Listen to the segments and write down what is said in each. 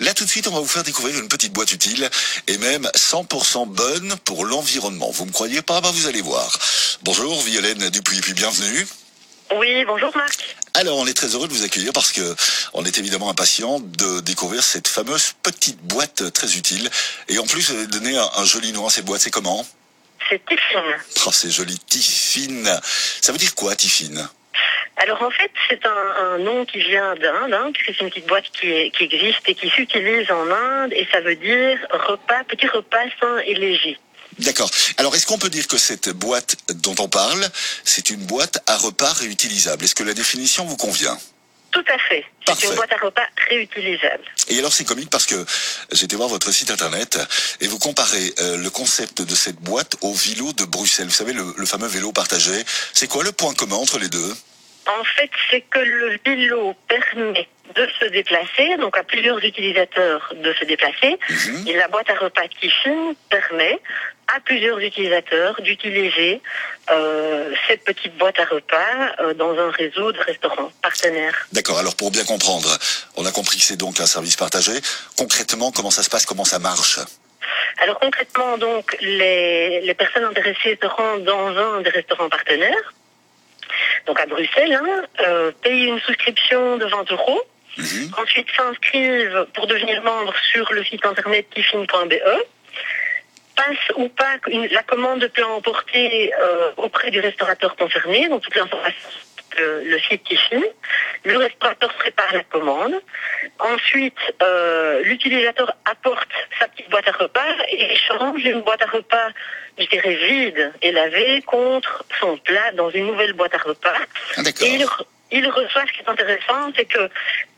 Là tout de suite, on va vous faire découvrir une petite boîte utile et même 100% bonne pour l'environnement. Vous me croyez pas? Bah vous allez voir. Bonjour Violaine Dupuis, puis bienvenue. Oui, bonjour Marc. Alors, on est très heureux de vous accueillir parce que on est évidemment impatient de découvrir cette fameuse petite boîte très utile. Et en plus, vous avez donné un, un joli nom à cette boîte. C'est comment? C'est Tiffin. Oh, c'est joli, Tiffine. Ça veut dire quoi, Tiffine Alors en fait, c'est un, un nom qui vient d'Inde, hein, puisque c'est une petite boîte qui, est- qui existe et qui s'utilise en Inde, et ça veut dire repas, petit repas sain et léger. D'accord. Alors, est-ce qu'on peut dire que cette boîte dont on parle, c'est une boîte à repas réutilisable? Est-ce que la définition vous convient? Tout à fait. C'est une boîte à repas réutilisable. Et alors c'est comique parce que j'ai été voir votre site internet et vous comparez euh, le concept de cette boîte au vélo de Bruxelles. Vous savez, le, le fameux vélo partagé. C'est quoi le point commun entre les deux? En fait, c'est que le vélo permet de se déplacer, donc à plusieurs utilisateurs de se déplacer, Mhm. et la boîte à repas Tiffin permet à plusieurs utilisateurs d'utiliser euh, cette petite boîte à repas euh, dans un réseau de restaurants partenaires. D'accord, alors pour bien comprendre, on a compris que c'est donc un service partagé. Concrètement, comment ça se passe, comment ça marche? Alors concrètement, donc, les, les personnes intéressées se rendent dans un des restaurants partenaires, donc à Bruxelles, hein, euh, payent une souscription de 20 euros, Mhm. ensuite s'inscrivent pour devenir membre sur le site internet tiffin.be, passent ou pas une- la commande de plat emporté euh, auprès du restaurateur concerné, donc toute l'information sur le, le site Tiffin. Le restaurateur prépare la commande. Ensuite, euh, l'utilisateur apporte sa petite boîte à repas et échange une boîte à repas, je dirais vide et lavée, contre son plat dans une nouvelle boîte à repas. Ah. Et il, re- il reçoit, ce qui est intéressant, c'est que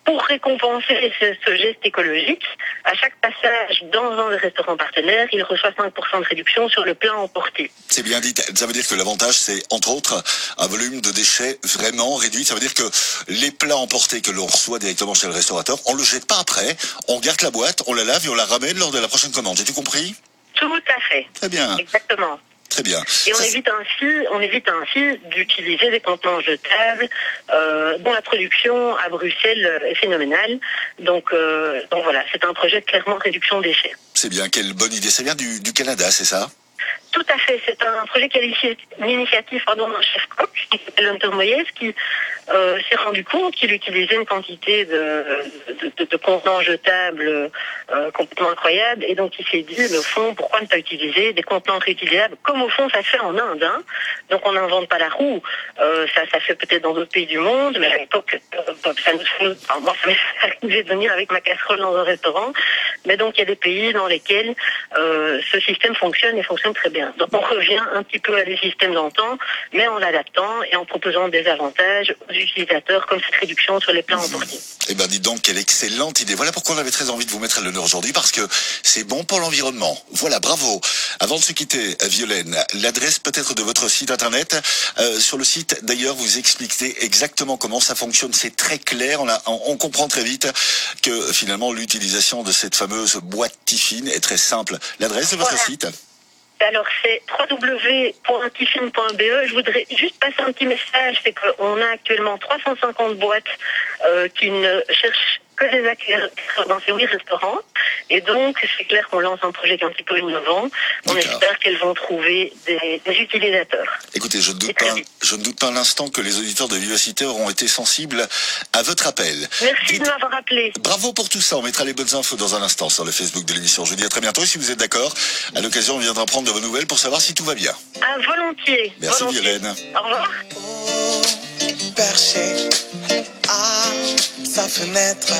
pour récompenser ce, ce geste écologique, à chaque passage dans un des restaurants partenaires, il reçoit 5% de réduction sur le plat emporté. C'est bien dit. Ça veut dire que l'avantage, c'est entre autres un volume de déchets vraiment réduit. Ça veut dire que les plats emportés que l'on reçoit directement chez le restaurateur, on le jette pas après. On garde la boîte, on la lave et on la ramène lors de la prochaine commande. J'ai tout compris? Tout à fait, Très bien, exactement. Très bien. Et on Ça, évite ainsi, on évite ainsi d'utiliser des contenants jetables euh, dont la production à Bruxelles est phénoménale. Donc, euh, donc voilà, c'est un projet de clairement réduction déchets. C'est bien, quelle bonne idée. Ça vient du, du Canada, c'est ça? Tout à fait, c'est un projet qui a l'initi- l'initiative pardon, d'un chef coq qui Moyes qui euh, s'est rendu compte qu'il utilisait une quantité de, contenants jetables euh, complètement incroyable et donc il s'est dit, au fond, pourquoi ne pas utiliser des contenants réutilisables comme au fond ça se fait en Inde. hein. Donc on n'invente pas la roue, Euh, ça, ça se fait peut-être dans d'autres pays du monde, mais à l'époque, ça nous, enfin, moi ça m'est arrivé venir avec ma casserole dans un restaurant, mais donc il y a des pays dans lesquels ce système fonctionne et fonctionne très bien. Donc on revient un petit peu à des systèmes d'antan, mais en l'adaptant et en proposant des avantages aux utilisateurs comme cette réduction sur les plats emportés. Eh ben, dites donc, quelle excellente idée. Voilà pourquoi on avait très envie de vous mettre à l'honneur aujourd'hui, parce que c'est bon pour l'environnement. Voilà, bravo. Avant de se quitter, Violaine, l'adresse peut-être de votre site internet. Euh, sur le site, d'ailleurs, vous expliquez exactement comment ça fonctionne. C'est très clair. On, a, on, on comprend très vite que finalement, l'utilisation de cette fameuse boîte Tiffin est très simple. L'adresse de votre Voilà. site? Alors c'est www.tiffin.be. E. Je voudrais juste passer un petit message, c'est qu'on a actuellement 350 boîtes euh, qui ne cherchent que des acquéreurs dans ces huit restaurants. Et donc, c'est clair qu'on lance un projet qui est un petit peu innovant. On espère qu'elles vont trouver des, des utilisateurs. Écoutez, je ne doute pas, je ne doute pas un instant que les auditeurs de Vivacité auront été sensibles à votre appel. Merci Dites- de m'avoir appelé. Bravo pour tout ça. On mettra les bonnes infos dans un instant sur le Facebook de l'émission. Je vous dis à très bientôt. Et si vous êtes d'accord, à l'occasion, on viendra prendre de vos nouvelles pour savoir si tout va bien. À volontiers. Merci volontiers. Violaine. Au revoir. perché à sa fenêtre.